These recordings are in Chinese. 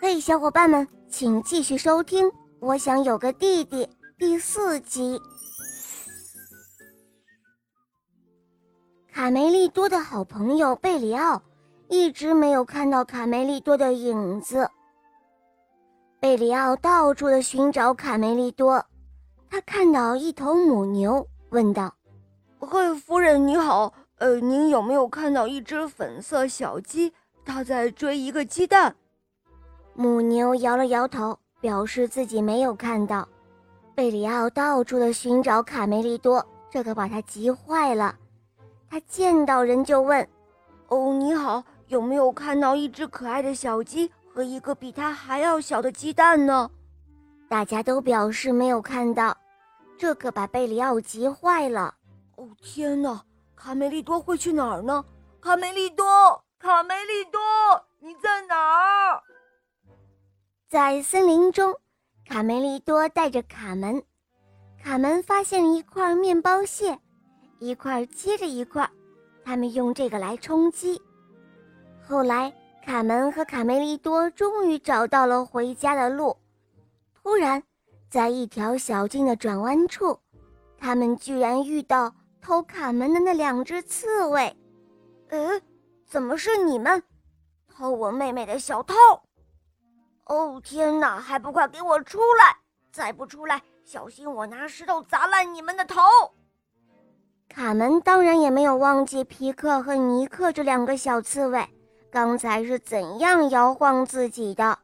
嘿，小伙伴们，请继续收听《我想有个弟弟》第四集。卡梅利多的好朋友贝里奥一直没有看到卡梅利多的影子。贝里奥到处的寻找卡梅利多，他看到一头母牛，问道：“嘿，夫人你好，呃，您有没有看到一只粉色小鸡？它在追一个鸡蛋。”母牛摇了摇头，表示自己没有看到。贝里奥到处的寻找卡梅利多，这可把他急坏了。他见到人就问：“哦，你好，有没有看到一只可爱的小鸡和一个比它还要小的鸡蛋呢？”大家都表示没有看到，这可把贝里奥急坏了。哦，天哪！卡梅利多会去哪儿呢？卡梅利多，卡梅利多，你在哪儿？在森林中，卡梅利多带着卡门。卡门发现了一块面包屑，一块接着一块，他们用这个来充饥。后来，卡门和卡梅利多终于找到了回家的路。突然，在一条小径的转弯处，他们居然遇到偷卡门的那两只刺猬。呃，怎么是你们？偷我妹妹的小偷！哦天哪！还不快给我出来！再不出来，小心我拿石头砸烂你们的头！卡门当然也没有忘记皮克和尼克这两个小刺猬，刚才是怎样摇晃自己的。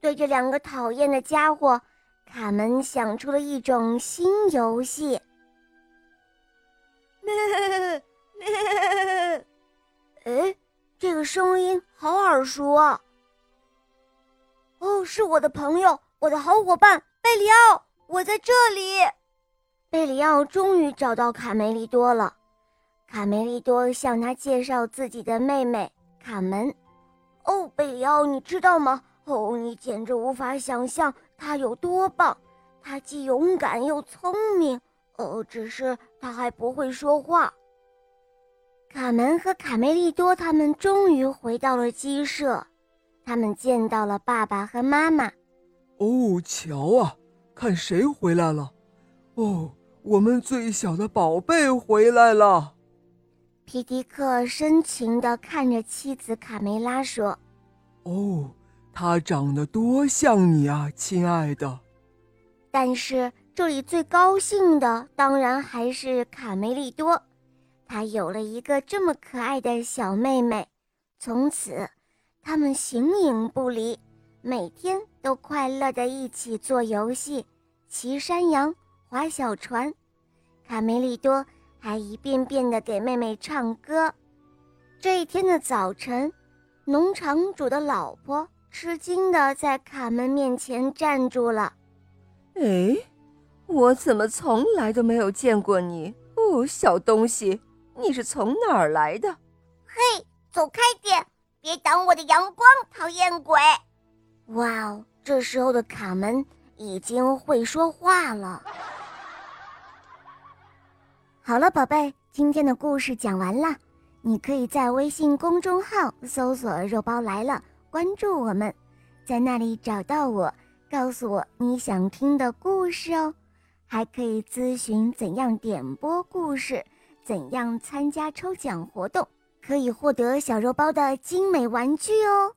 对这两个讨厌的家伙，卡门想出了一种新游戏。哎，这个声音好耳熟啊！哦，是我的朋友，我的好伙伴贝里奥，我在这里。贝里奥终于找到卡梅利多了。卡梅利多向他介绍自己的妹妹卡门。哦，贝里奥，你知道吗？哦，你简直无法想象他有多棒。他既勇敢又聪明。哦，只是他还不会说话。卡门和卡梅利多他们终于回到了鸡舍。他们见到了爸爸和妈妈。哦，瞧啊，看谁回来了！哦，我们最小的宝贝回来了。皮迪克深情地看着妻子卡梅拉说：“哦，他长得多像你啊，亲爱的。”但是这里最高兴的当然还是卡梅利多，他有了一个这么可爱的小妹妹。从此。他们形影不离，每天都快乐的一起做游戏，骑山羊，划小船。卡梅利多还一遍遍的给妹妹唱歌。这一天的早晨，农场主的老婆吃惊的在卡门面前站住了。哎，我怎么从来都没有见过你？哦，小东西，你是从哪儿来的？嘿，走开点！别挡我的阳光，讨厌鬼！哇哦，这时候的卡门已经会说话了。好了，宝贝，今天的故事讲完了。你可以在微信公众号搜索“肉包来了”，关注我们，在那里找到我，告诉我你想听的故事哦。还可以咨询怎样点播故事，怎样参加抽奖活动。可以获得小肉包的精美玩具哦。